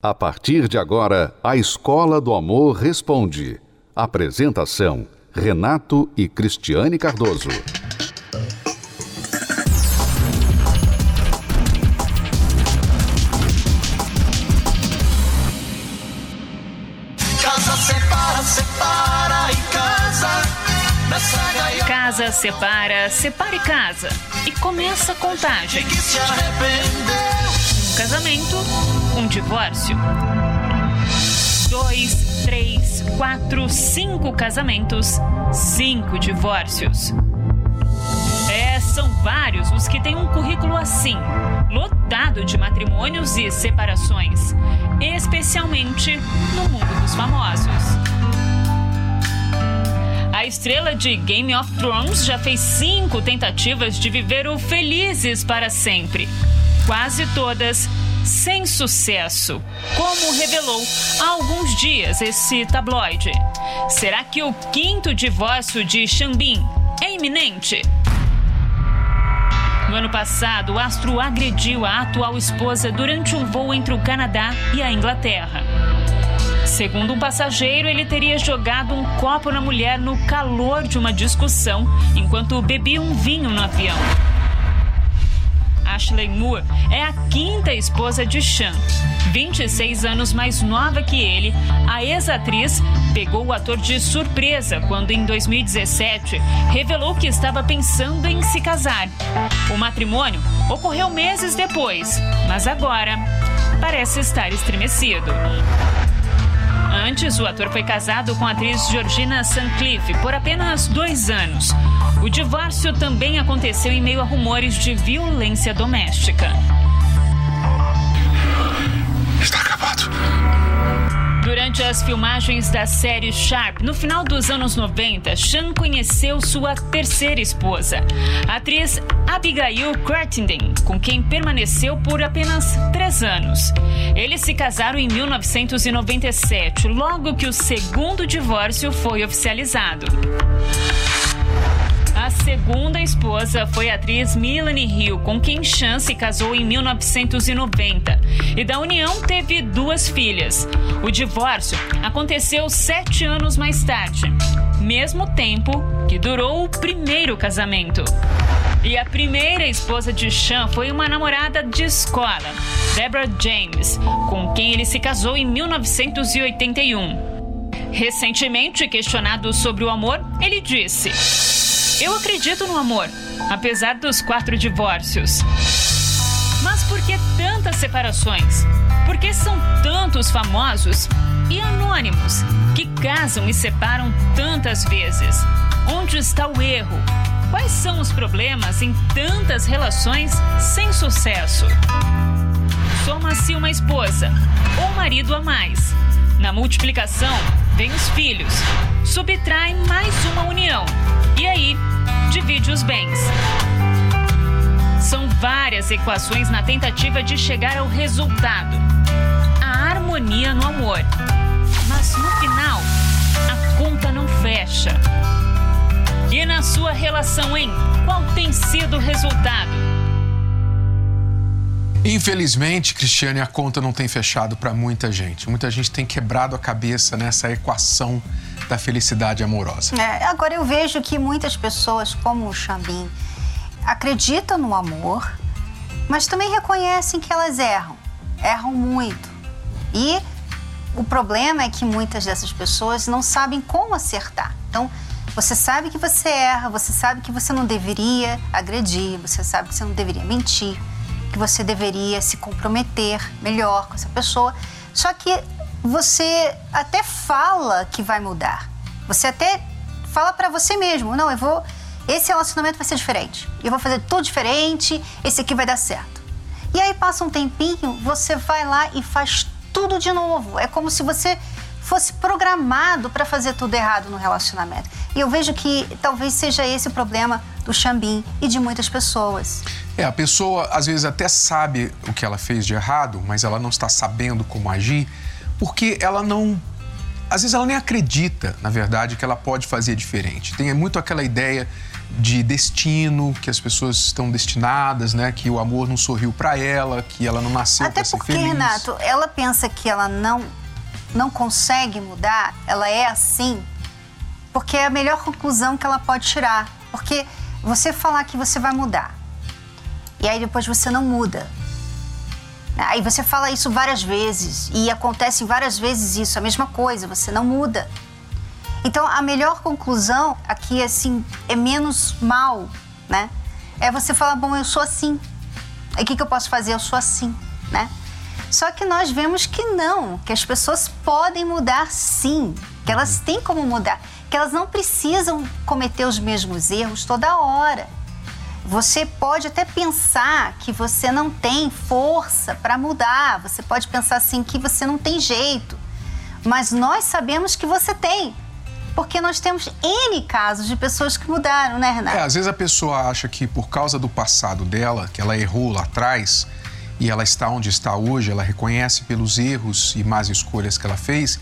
A partir de agora, a Escola do Amor Responde. Apresentação: Renato e Cristiane Cardoso. Casa separa, separa e casa. Nessa gaiola Casa separa, separe casa. E começa a contagem. que se arrependeu. Casamento, um divórcio. Dois, três, quatro, cinco casamentos, cinco divórcios. É, são vários os que têm um currículo assim, lotado de matrimônios e separações, especialmente no mundo dos famosos. A estrela de Game of Thrones já fez cinco tentativas de viver o felizes para sempre. Quase todas sem sucesso, como revelou há alguns dias esse tabloide. Será que o quinto divórcio de Xambin é iminente? No ano passado, o astro agrediu a atual esposa durante um voo entre o Canadá e a Inglaterra. Segundo um passageiro, ele teria jogado um copo na mulher no calor de uma discussão enquanto bebia um vinho no avião. Ashley Moore é a quinta esposa de Sean. 26 anos mais nova que ele, a ex-atriz pegou o ator de surpresa quando, em 2017, revelou que estava pensando em se casar. O matrimônio ocorreu meses depois, mas agora parece estar estremecido. Antes, o ator foi casado com a atriz Georgina Suncliffe por apenas dois anos. O divórcio também aconteceu em meio a rumores de violência doméstica. Está acabado. Durante as filmagens da série Sharp, no final dos anos 90, Sean conheceu sua terceira esposa, a atriz Abigail Crittenden, com quem permaneceu por apenas três anos. Eles se casaram em 1997, logo que o segundo divórcio foi oficializado. Segunda esposa foi a atriz Melanie Hill, com quem Sean se casou em 1990. E da união teve duas filhas. O divórcio aconteceu sete anos mais tarde, mesmo tempo que durou o primeiro casamento. E a primeira esposa de Sean foi uma namorada de escola, Deborah James, com quem ele se casou em 1981. Recentemente questionado sobre o amor, ele disse. Eu acredito no amor, apesar dos quatro divórcios. Mas por que tantas separações? Por que são tantos famosos e anônimos que casam e separam tantas vezes? Onde está o erro? Quais são os problemas em tantas relações sem sucesso? Soma-se uma esposa ou marido a mais. Na multiplicação, vem os filhos. Subtrai mais uma união. E aí, divide os bens. São várias equações na tentativa de chegar ao resultado: a harmonia no amor. Mas no final, a conta não fecha. E na sua relação, hein? Qual tem sido o resultado? Infelizmente, Cristiane, a conta não tem fechado para muita gente. Muita gente tem quebrado a cabeça nessa equação da felicidade amorosa. É, agora eu vejo que muitas pessoas, como o Xambim, acreditam no amor, mas também reconhecem que elas erram. Erram muito. E o problema é que muitas dessas pessoas não sabem como acertar. Então, você sabe que você erra, você sabe que você não deveria agredir, você sabe que você não deveria mentir, que você deveria se comprometer melhor com essa pessoa. Só que você até fala que vai mudar. Você até fala pra você mesmo, não, eu vou, esse relacionamento vai ser diferente. Eu vou fazer tudo diferente, esse aqui vai dar certo. E aí passa um tempinho, você vai lá e faz tudo de novo. É como se você fosse programado para fazer tudo errado no relacionamento. E eu vejo que talvez seja esse o problema do Xambim e de muitas pessoas. É, a pessoa às vezes até sabe o que ela fez de errado, mas ela não está sabendo como agir, porque ela não. Às vezes ela nem acredita, na verdade, que ela pode fazer diferente. Tem muito aquela ideia de destino, que as pessoas estão destinadas, né? Que o amor não sorriu para ela, que ela não nasceu Até ser porque, feliz. Renato, ela pensa que ela não, não consegue mudar, ela é assim, porque é a melhor conclusão que ela pode tirar. Porque você falar que você vai mudar, e aí depois você não muda. Aí você fala isso várias vezes, e acontece várias vezes isso, a mesma coisa, você não muda. Então, a melhor conclusão aqui, assim, é menos mal, né? É você falar, bom, eu sou assim. O que, que eu posso fazer? Eu sou assim, né? Só que nós vemos que não, que as pessoas podem mudar sim, que elas têm como mudar, que elas não precisam cometer os mesmos erros toda hora. Você pode até pensar que você não tem força para mudar, você pode pensar assim que você não tem jeito, mas nós sabemos que você tem, porque nós temos N casos de pessoas que mudaram, né, Renato? É, às vezes a pessoa acha que por causa do passado dela, que ela errou lá atrás e ela está onde está hoje, ela reconhece pelos erros e más escolhas que ela fez,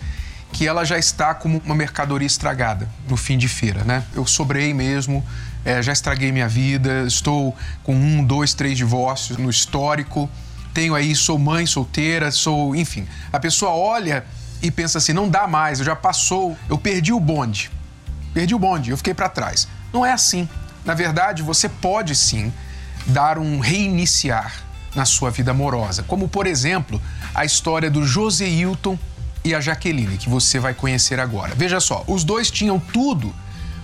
que ela já está como uma mercadoria estragada no fim de feira, né? Eu sobrei mesmo, é, já estraguei minha vida, estou com um, dois, três divórcios no histórico, tenho aí, sou mãe solteira, sou, enfim. A pessoa olha e pensa assim, não dá mais, eu já passou, eu perdi o bonde. Perdi o bonde, eu fiquei para trás. Não é assim. Na verdade, você pode sim dar um reiniciar na sua vida amorosa, como por exemplo, a história do José Hilton e a Jaqueline, que você vai conhecer agora. Veja só, os dois tinham tudo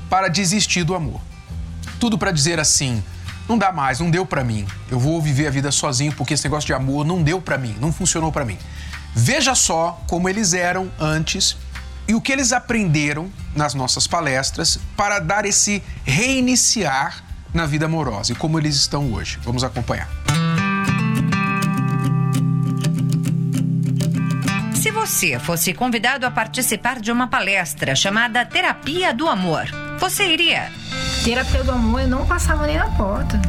para desistir do amor. Tudo para dizer assim: não dá mais, não deu para mim. Eu vou viver a vida sozinho porque esse negócio de amor não deu para mim, não funcionou para mim. Veja só como eles eram antes e o que eles aprenderam nas nossas palestras para dar esse reiniciar na vida amorosa e como eles estão hoje. Vamos acompanhar. Se você fosse convidado a participar de uma palestra chamada Terapia do Amor, você iria? Terapia do amor eu não passava nem na porta.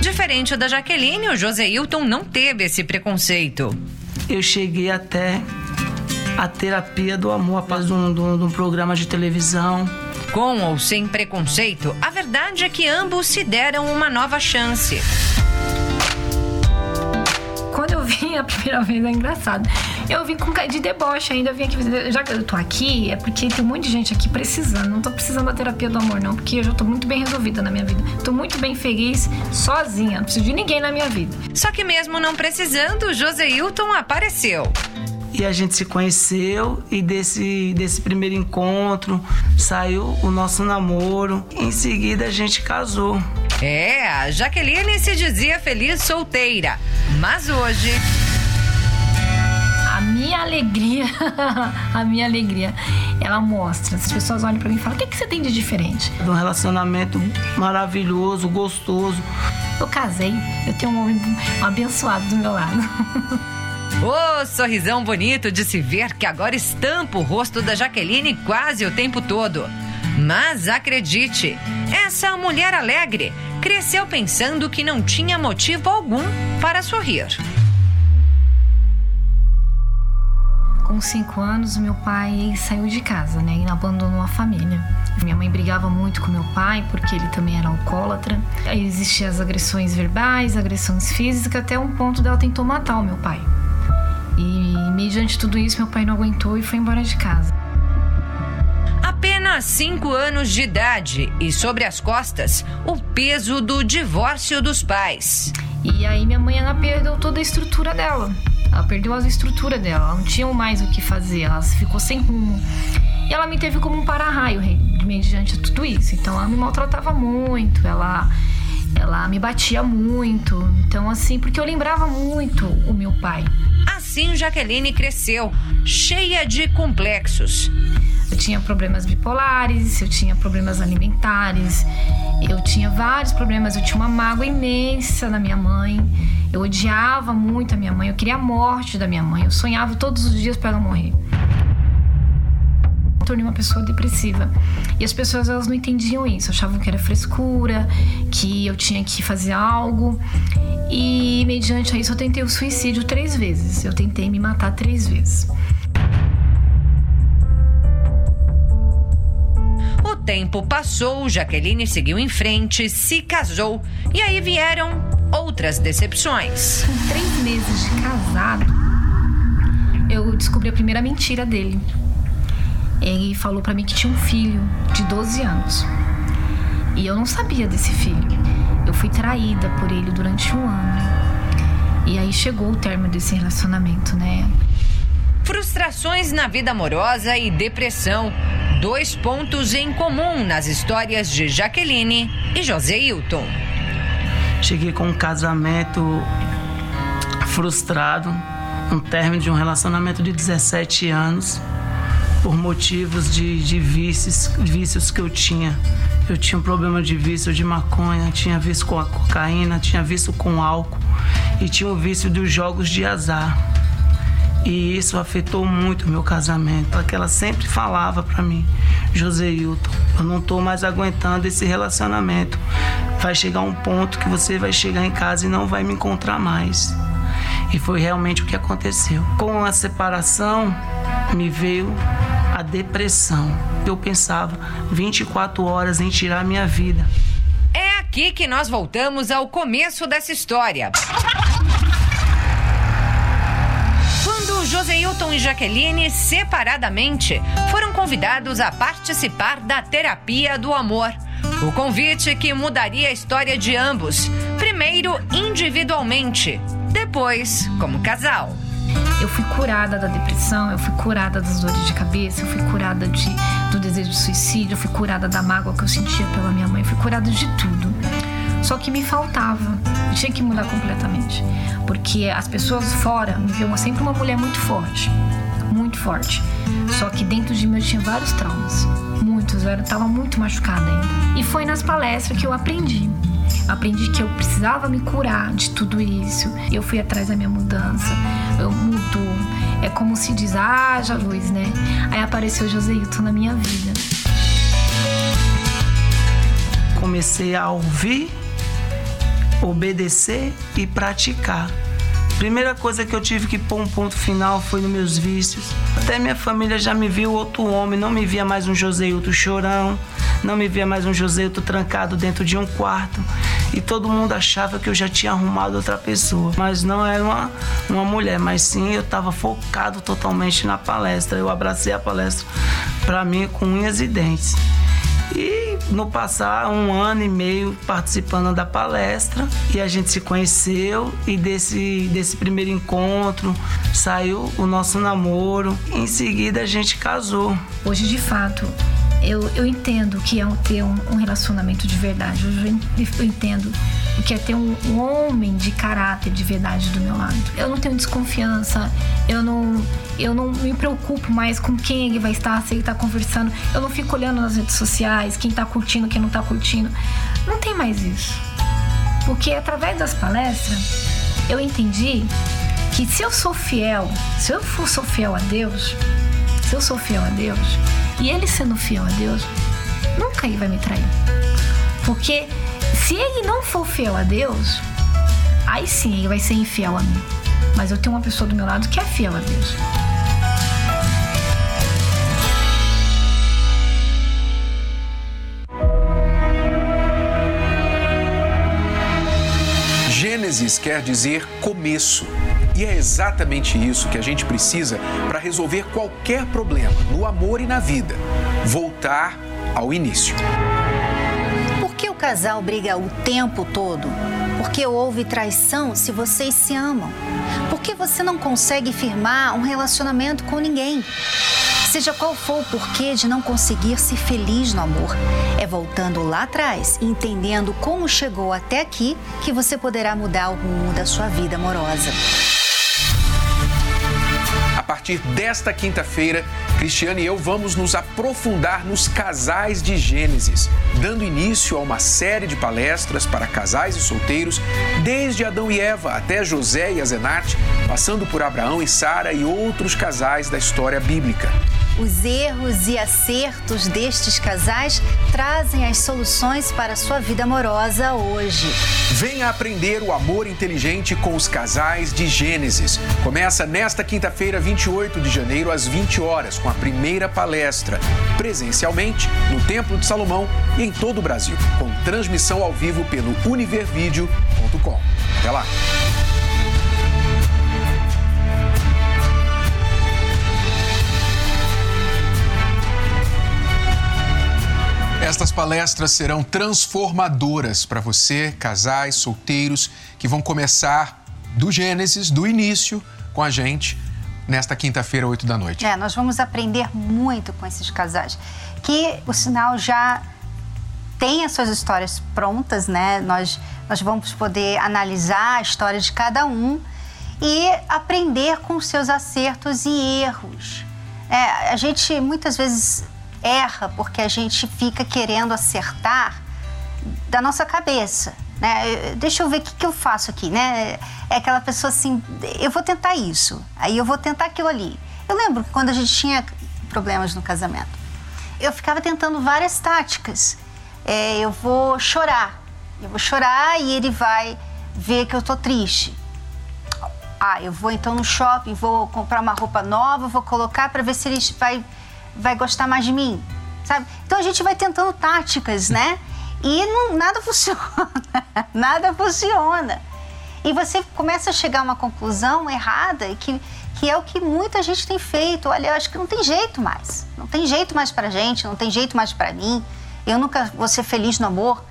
Diferente da Jaqueline, o José Hilton não teve esse preconceito. eu cheguei até a terapia do amor após um, de um- um programa de televisão. Com ou sem preconceito, a verdade é que ambos se deram uma nova chance. Quando eu vim a primeira vez, é engraçado. Eu vim com cara de deboche ainda, eu vim aqui. Já que eu tô aqui, é porque tem um monte de gente aqui precisando. Não tô precisando da terapia do amor, não, porque eu já tô muito bem resolvida na minha vida. Tô muito bem feliz, sozinha. Não preciso de ninguém na minha vida. Só que mesmo não precisando, o José Hilton apareceu. E a gente se conheceu e desse, desse primeiro encontro saiu o nosso namoro. Em seguida a gente casou. É, a Jaqueline se dizia feliz solteira. Mas hoje, minha alegria, a minha alegria, ela mostra. As pessoas olham pra mim e falam: o que, que você tem de diferente? Um relacionamento maravilhoso, gostoso. Eu casei, eu tenho um homem abençoado do meu lado. ô sorrisão bonito de se ver que agora estampa o rosto da Jaqueline quase o tempo todo. Mas acredite, essa mulher alegre cresceu pensando que não tinha motivo algum para sorrir. Com cinco anos, meu pai saiu de casa, né? E abandonou a família. Minha mãe brigava muito com meu pai, porque ele também era alcoólatra. Aí existiam as agressões verbais, agressões físicas, até um ponto dela tentou matar o meu pai. E, mediante tudo isso, meu pai não aguentou e foi embora de casa. Apenas 5 anos de idade e sobre as costas o peso do divórcio dos pais. E aí minha mãe ela perdeu toda a estrutura dela. Ela perdeu a estrutura dela, ela não tinha mais o que fazer, ela ficou sem rumo. E ela me teve como um para-raio mediante tudo isso. Então ela me maltratava muito, ela ela me batia muito. Então assim, porque eu lembrava muito o meu pai. Assim Jaqueline cresceu, cheia de complexos. Eu tinha problemas bipolares, eu tinha problemas alimentares, eu tinha vários problemas, eu tinha uma mágoa imensa na minha mãe. Eu odiava muito a minha mãe, eu queria a morte da minha mãe, eu sonhava todos os dias para ela morrer. Eu tornei uma pessoa depressiva. E as pessoas elas não entendiam isso, achavam que era frescura, que eu tinha que fazer algo. E mediante a isso eu tentei o suicídio três vezes. Eu tentei me matar três vezes. O tempo passou, Jaqueline seguiu em frente, se casou e aí vieram outras decepções. Com três meses de casado, eu descobri a primeira mentira dele. Ele falou para mim que tinha um filho de 12 anos. E eu não sabia desse filho. Eu fui traída por ele durante um ano. E aí chegou o término desse relacionamento, né? Frustrações na vida amorosa e depressão. Dois pontos em comum nas histórias de Jaqueline e José Hilton. Cheguei com um casamento frustrado, um término de um relacionamento de 17 anos, por motivos de, de vícios, vícios que eu tinha. Eu tinha um problema de vício de maconha, tinha vício com a cocaína, tinha vício com álcool e tinha o vício dos jogos de azar. E isso afetou muito o meu casamento. Porque ela sempre falava para mim, José Hilton, eu não tô mais aguentando esse relacionamento. Vai chegar um ponto que você vai chegar em casa e não vai me encontrar mais. E foi realmente o que aconteceu. Com a separação, me veio a depressão. Eu pensava 24 horas em tirar minha vida. É aqui que nós voltamos ao começo dessa história. E Jaqueline, separadamente, foram convidados a participar da terapia do amor. O convite que mudaria a história de ambos, primeiro individualmente, depois como casal. Eu fui curada da depressão, eu fui curada das dores de cabeça, eu fui curada de, do desejo de suicídio, eu fui curada da mágoa que eu sentia pela minha mãe, eu fui curada de tudo. Só que me faltava, tinha que mudar completamente. Porque as pessoas fora me viam sempre uma mulher muito forte, muito forte. Só que dentro de mim eu tinha vários traumas, muitos, eu estava muito machucada ainda. E foi nas palestras que eu aprendi. Aprendi que eu precisava me curar de tudo isso. Eu fui atrás da minha mudança. Eu mudou. É como se diz, haja luz, né? Aí apareceu Joseilton na minha vida. Comecei a ouvir obedecer e praticar. Primeira coisa que eu tive que pôr um ponto final foi nos meus vícios. Até minha família já me viu outro homem, não me via mais um Joseilton chorão, não me via mais um Joseilton trancado dentro de um quarto. E todo mundo achava que eu já tinha arrumado outra pessoa. Mas não era uma, uma mulher, mas sim eu estava focado totalmente na palestra. Eu abracei a palestra para mim com unhas e dentes. E no passar um ano e meio participando da palestra e a gente se conheceu e desse, desse primeiro encontro saiu o nosso namoro. Em seguida a gente casou. Hoje de fato eu, eu entendo que é ter um, um relacionamento de verdade. Eu, eu entendo que é ter um, um, homem de caráter de verdade do meu lado. Eu não tenho desconfiança, eu não, eu não me preocupo mais com quem ele vai estar, se ele está conversando. Eu não fico olhando nas redes sociais, quem está curtindo, quem não está curtindo. Não tem mais isso. Porque através das palestras, eu entendi que se eu sou fiel, se eu for, sou fiel a Deus, se eu sou fiel a Deus, e ele sendo fiel a Deus, nunca ele vai me trair. Porque se ele não for fiel a Deus, aí sim ele vai ser infiel a mim. Mas eu tenho uma pessoa do meu lado que é fiel a Deus. Gênesis quer dizer começo. E é exatamente isso que a gente precisa para resolver qualquer problema no amor e na vida: voltar ao início. Casal briga o tempo todo? Porque houve traição se vocês se amam. Por que você não consegue firmar um relacionamento com ninguém? Seja qual for o porquê de não conseguir ser feliz no amor, é voltando lá atrás e entendendo como chegou até aqui que você poderá mudar o rumo da sua vida amorosa partir desta quinta-feira, Cristiane e eu vamos nos aprofundar nos casais de Gênesis, dando início a uma série de palestras para casais e solteiros, desde Adão e Eva até José e Azenate, passando por Abraão e Sara e outros casais da história bíblica. Os erros e acertos destes casais trazem as soluções para a sua vida amorosa hoje. Venha aprender o amor inteligente com os casais de Gênesis. Começa nesta quinta-feira, 28 de janeiro, às 20 horas, com a primeira palestra, presencialmente, no Templo de Salomão e em todo o Brasil, com transmissão ao vivo pelo univervideo.com. Até lá! Estas palestras serão transformadoras para você, casais, solteiros, que vão começar do Gênesis, do início, com a gente, nesta quinta-feira, 8 da noite. É, nós vamos aprender muito com esses casais, que, o sinal, já tem as suas histórias prontas, né? Nós, nós vamos poder analisar a história de cada um e aprender com seus acertos e erros. É, a gente muitas vezes erra porque a gente fica querendo acertar da nossa cabeça. Né? Deixa eu ver o que, que eu faço aqui, né? É aquela pessoa assim, eu vou tentar isso, aí eu vou tentar aquilo ali. Eu lembro que quando a gente tinha problemas no casamento, eu ficava tentando várias táticas. É, eu vou chorar, eu vou chorar e ele vai ver que eu tô triste. Ah, eu vou então no shopping, vou comprar uma roupa nova, vou colocar para ver se ele vai vai gostar mais de mim, sabe? Então a gente vai tentando táticas, né? E não, nada funciona, nada funciona. E você começa a chegar a uma conclusão errada que, que é o que muita gente tem feito. Olha, eu acho que não tem jeito mais. Não tem jeito mais pra gente, não tem jeito mais pra mim. Eu nunca vou ser feliz no amor.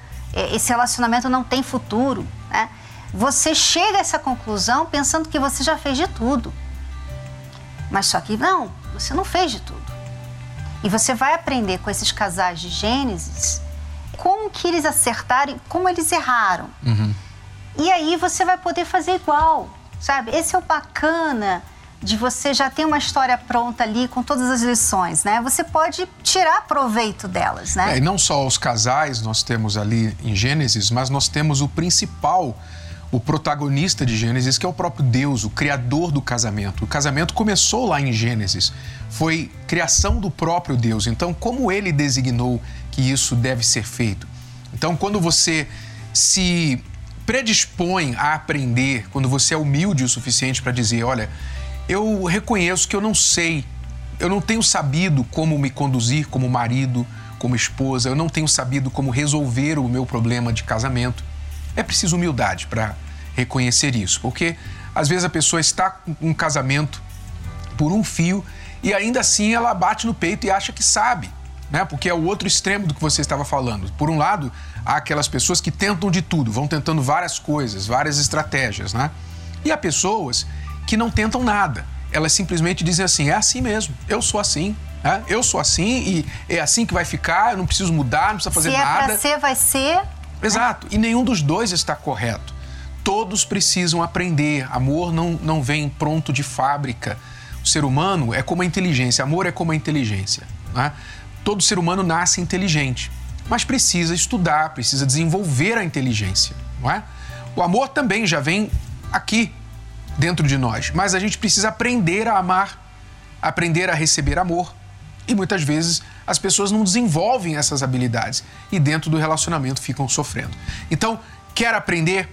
Esse relacionamento não tem futuro, né? Você chega a essa conclusão pensando que você já fez de tudo. Mas só que não, você não fez de tudo. E você vai aprender com esses casais de Gênesis como que eles acertaram e como eles erraram. Uhum. E aí você vai poder fazer igual, sabe? Esse é o bacana de você já ter uma história pronta ali com todas as lições, né? Você pode tirar proveito delas, né? É, e não só os casais nós temos ali em Gênesis, mas nós temos o principal o protagonista de Gênesis, que é o próprio Deus, o criador do casamento. O casamento começou lá em Gênesis, foi criação do próprio Deus. Então, como ele designou que isso deve ser feito? Então, quando você se predispõe a aprender, quando você é humilde o suficiente para dizer: olha, eu reconheço que eu não sei, eu não tenho sabido como me conduzir como marido, como esposa, eu não tenho sabido como resolver o meu problema de casamento é preciso humildade para reconhecer isso, porque às vezes a pessoa está com um casamento por um fio e ainda assim ela bate no peito e acha que sabe, né? Porque é o outro extremo do que você estava falando. Por um lado, há aquelas pessoas que tentam de tudo, vão tentando várias coisas, várias estratégias, né? E há pessoas que não tentam nada. Elas simplesmente dizem assim: é assim mesmo, eu sou assim, né? eu sou assim e é assim que vai ficar, eu não preciso mudar, não precisa fazer Se nada. Se é pra ser, vai ser. Exato. E nenhum dos dois está correto. Todos precisam aprender. Amor não, não vem pronto de fábrica. O ser humano é como a inteligência. Amor é como a inteligência. Né? Todo ser humano nasce inteligente, mas precisa estudar, precisa desenvolver a inteligência. Não é? O amor também já vem aqui, dentro de nós, mas a gente precisa aprender a amar, aprender a receber amor. E muitas vezes as pessoas não desenvolvem essas habilidades e dentro do relacionamento ficam sofrendo. Então, quer aprender?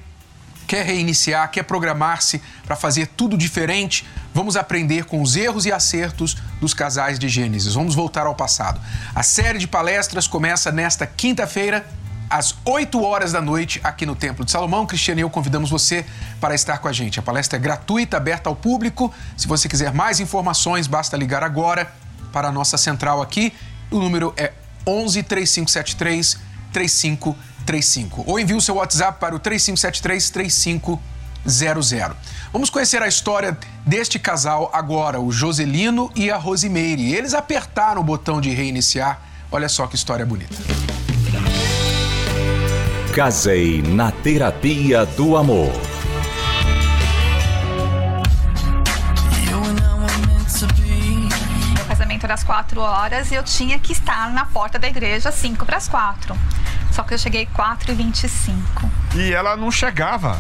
Quer reiniciar? Quer programar-se para fazer tudo diferente? Vamos aprender com os erros e acertos dos casais de Gênesis. Vamos voltar ao passado. A série de palestras começa nesta quinta-feira, às 8 horas da noite, aqui no Templo de Salomão. Cristiane e eu convidamos você para estar com a gente. A palestra é gratuita, aberta ao público. Se você quiser mais informações, basta ligar agora para a nossa central aqui o número é 11 3573 3535. Ou envie o seu WhatsApp para o 3573 3500. Vamos conhecer a história deste casal agora, o Joselino e a Rosimeire. Eles apertaram o botão de reiniciar. Olha só que história bonita. Casei na terapia do amor. das quatro horas e eu tinha que estar na porta da igreja às cinco para as quatro. Só que eu cheguei 4 e 25 E ela não chegava.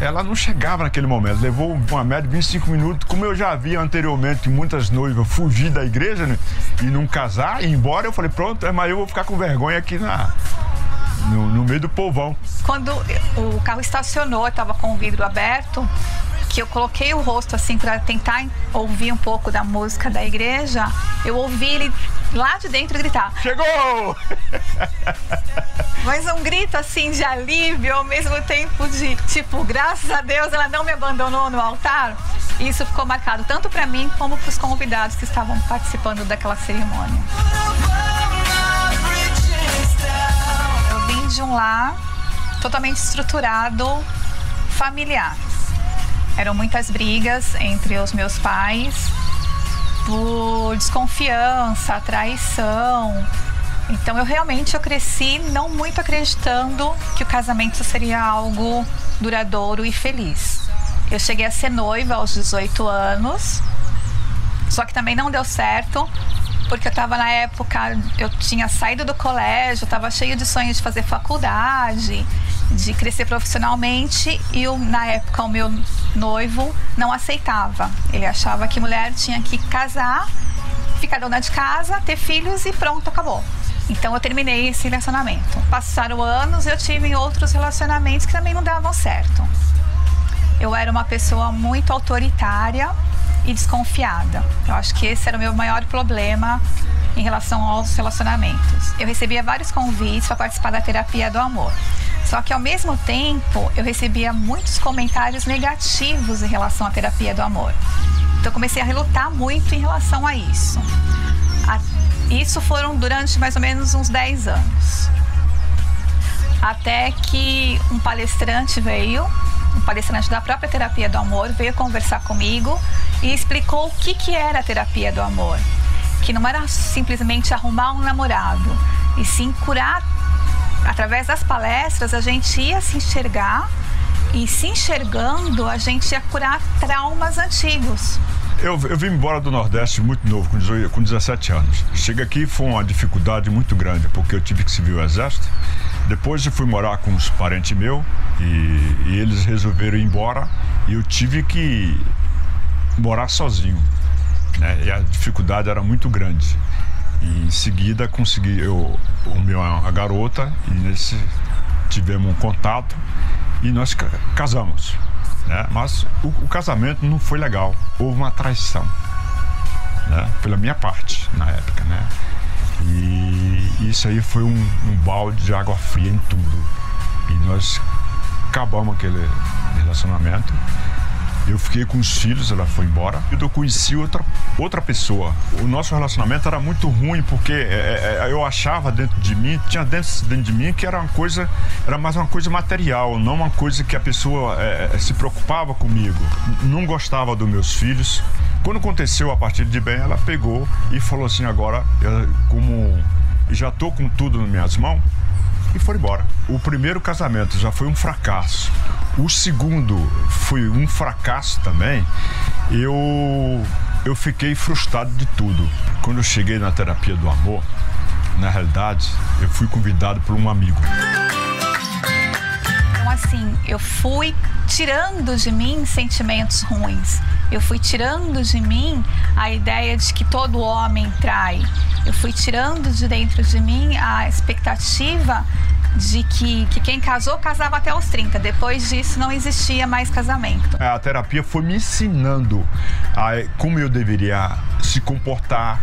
ela não chegava naquele momento. Levou uma média de 25 minutos. Como eu já havia anteriormente muitas noivas fugir da igreja né, e não casar, e ir embora, eu falei, pronto, mas eu vou ficar com vergonha aqui na, no, no meio do povão. Quando o carro estacionou, estava com o vidro aberto, que eu coloquei o rosto assim para tentar ouvir um pouco da música da igreja, eu ouvi ele lá de dentro gritar: Chegou! Mas um grito assim de alívio, ao mesmo tempo de tipo, graças a Deus ela não me abandonou no altar. E isso ficou marcado tanto para mim como para os convidados que estavam participando daquela cerimônia. Eu vim de um lar totalmente estruturado, familiar. Eram muitas brigas entre os meus pais por desconfiança, traição. Então eu realmente eu cresci não muito acreditando que o casamento seria algo duradouro e feliz. Eu cheguei a ser noiva aos 18 anos, só que também não deu certo, porque eu estava na época, eu tinha saído do colégio, estava cheio de sonhos de fazer faculdade, de crescer profissionalmente e eu, na época o meu noivo não aceitava. Ele achava que mulher tinha que casar, ficar dona de casa, ter filhos e pronto, acabou. Então eu terminei esse relacionamento. Passaram anos, eu tive outros relacionamentos que também não davam certo. Eu era uma pessoa muito autoritária e desconfiada. Eu acho que esse era o meu maior problema em relação aos relacionamentos. Eu recebia vários convites para participar da terapia do amor. Só que ao mesmo tempo eu recebia muitos comentários negativos em relação à terapia do amor. Então eu comecei a relutar muito em relação a isso. Isso foram durante mais ou menos uns 10 anos. Até que um palestrante veio, um palestrante da própria terapia do amor, veio conversar comigo e explicou o que, que era a terapia do amor. Que não era simplesmente arrumar um namorado, e sim curar. Através das palestras, a gente ia se enxergar e se enxergando, a gente ia curar traumas antigos. Eu, eu vim embora do Nordeste muito novo, com, 18, com 17 anos. Cheguei aqui foi uma dificuldade muito grande, porque eu tive que servir o exército. Depois eu fui morar com uns parentes meus e, e eles resolveram ir embora e eu tive que morar sozinho. Né? E a dificuldade era muito grande. E em seguida consegui eu, o meu, a garota e nesse tivemos um contato e nós casamos. Né? Mas o, o, casamento não foi legal. Houve uma traição. Né? Pela minha parte, na época. Né? E isso aí foi um, um balde de água fria em tudo. E nós acabamos aquele relacionamento. Eu fiquei com os filhos, ela foi embora. Eu conheci outra, outra pessoa. O nosso relacionamento era muito ruim porque é, é, eu achava dentro de mim, tinha dentro, dentro de mim que era uma coisa, era mais uma coisa material, não uma coisa que a pessoa é, é se preocupava comigo. Não gostava dos meus filhos. Quando aconteceu a partir de bem, ela pegou e falou assim: agora, eu, como já estou com tudo nas minhas mãos, e foi embora. O primeiro casamento já foi um fracasso. O segundo foi um fracasso também. Eu eu fiquei frustrado de tudo. Quando eu cheguei na terapia do amor, na realidade, eu fui convidado por um amigo. Então assim, eu fui tirando de mim sentimentos ruins. Eu fui tirando de mim a ideia de que todo homem trai. Eu fui tirando de dentro de mim a expectativa de que, que quem casou casava até os 30. Depois disso não existia mais casamento. A terapia foi me ensinando a, como eu deveria se comportar,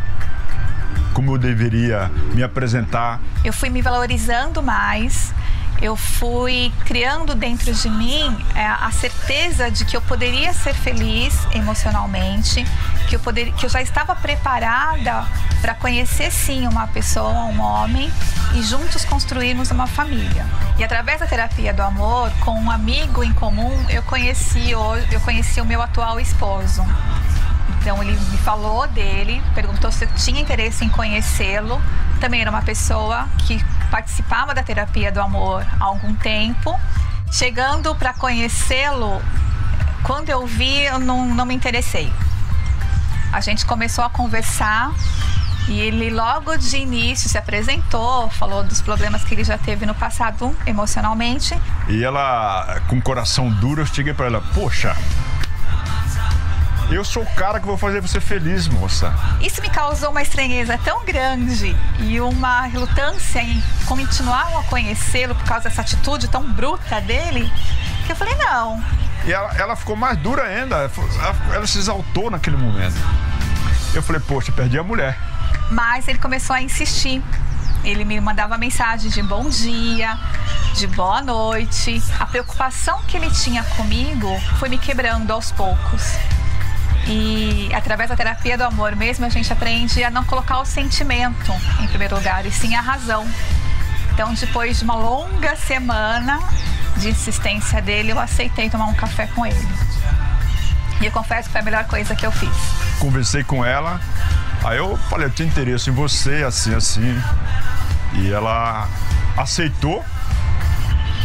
como eu deveria me apresentar. Eu fui me valorizando mais, eu fui criando dentro de mim é, a certeza de que eu poderia ser feliz emocionalmente, que eu, poder, que eu já estava preparada para conhecer sim uma pessoa, um homem e juntos construirmos uma família. E através da terapia do amor, com um amigo em comum, eu conheci, eu conheci o meu atual esposo. Então ele me falou dele, perguntou se eu tinha interesse em conhecê-lo. Também era uma pessoa que participava da terapia do amor há algum tempo. Chegando para conhecê-lo, quando eu vi, eu não, não me interessei. A gente começou a conversar E ele logo de início se apresentou, falou dos problemas que ele já teve no passado emocionalmente. E ela, com o coração duro, eu cheguei para ela: Poxa, eu sou o cara que vou fazer você feliz, moça. Isso me causou uma estranheza tão grande e uma relutância em continuar a conhecê-lo por causa dessa atitude tão bruta dele, que eu falei: não. E ela, ela ficou mais dura ainda, ela, ela se exaltou naquele momento. Eu falei: Poxa, perdi a mulher. Mas ele começou a insistir. Ele me mandava mensagem de bom dia, de boa noite. A preocupação que ele tinha comigo foi me quebrando aos poucos. E através da terapia do amor mesmo, a gente aprende a não colocar o sentimento em primeiro lugar, e sim a razão. Então, depois de uma longa semana de insistência dele, eu aceitei tomar um café com ele. E eu confesso que foi a melhor coisa que eu fiz. Conversei com ela, aí eu falei, eu tenho interesse em você, assim, assim. E ela aceitou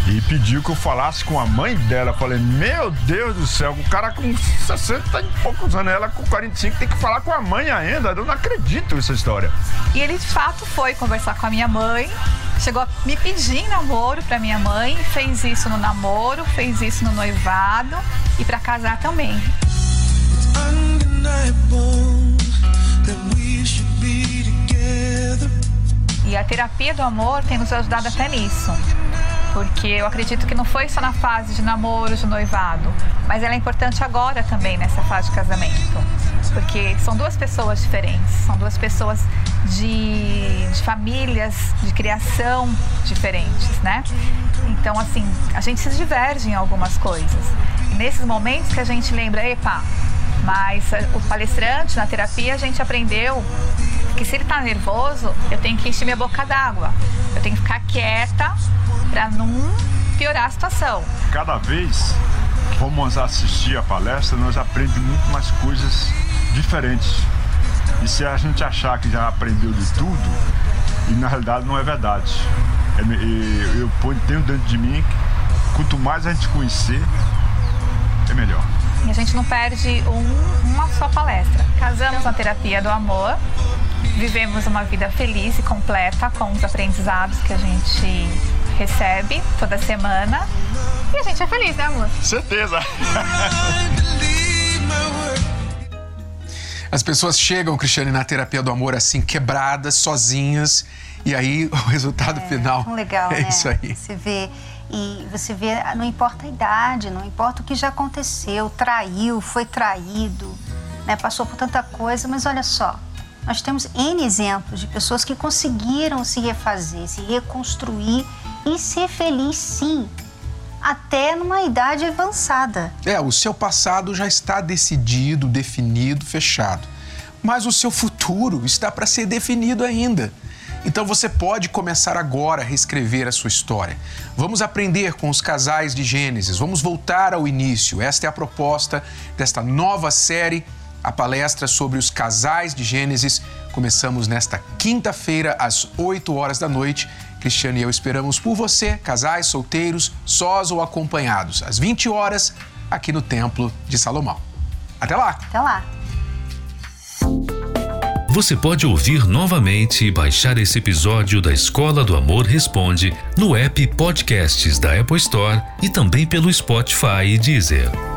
e pediu que eu falasse com a mãe dela. Falei, meu Deus do céu, o cara com 60 e poucos anos, ela com 45 tem que falar com a mãe ainda. Eu não acredito nessa história. E ele de fato foi conversar com a minha mãe, chegou a me pedir namoro para minha mãe, fez isso no namoro, fez isso no noivado e para casar também. E a terapia do amor tem nos ajudado até nisso. Porque eu acredito que não foi só na fase de namoro, de noivado, mas ela é importante agora também nessa fase de casamento. Porque são duas pessoas diferentes, são duas pessoas de, de famílias, de criação diferentes, né? Então, assim, a gente se diverge em algumas coisas. E nesses momentos que a gente lembra, epa, mas o palestrante, na terapia, a gente aprendeu que se ele está nervoso, eu tenho que encher minha boca d'água. Tenho que ficar quieta para não piorar a situação. Cada vez vamos assistir a palestra, nós aprendemos muito mais coisas diferentes. E se a gente achar que já aprendeu de tudo, e na realidade não é verdade. É eu tenho dentro de mim que quanto mais a gente conhecer, é melhor. E a gente não perde um, uma só palestra. Casamos na terapia do amor, vivemos uma vida feliz e completa com os aprendizados que a gente recebe toda semana. E a gente é feliz, né, amor? Certeza! As pessoas chegam, Cristiane, na terapia do amor assim, quebradas, sozinhas, e aí o resultado é, final legal, é né? isso aí. Você vê e você vê, não importa a idade, não importa o que já aconteceu, traiu, foi traído, né? passou por tanta coisa, mas olha só, nós temos N exemplos de pessoas que conseguiram se refazer, se reconstruir e ser feliz sim, até numa idade avançada. É, o seu passado já está decidido, definido, fechado. Mas o seu futuro está para ser definido ainda. Então você pode começar agora a reescrever a sua história. Vamos aprender com os casais de Gênesis, vamos voltar ao início. Esta é a proposta desta nova série, a palestra sobre os casais de Gênesis. Começamos nesta quinta-feira, às 8 horas da noite. Cristiane e eu esperamos por você, casais solteiros, sós ou acompanhados, às 20 horas, aqui no Templo de Salomão. Até lá! Até lá! Você pode ouvir novamente e baixar esse episódio da Escola do Amor Responde no app Podcasts da Apple Store e também pelo Spotify e Deezer.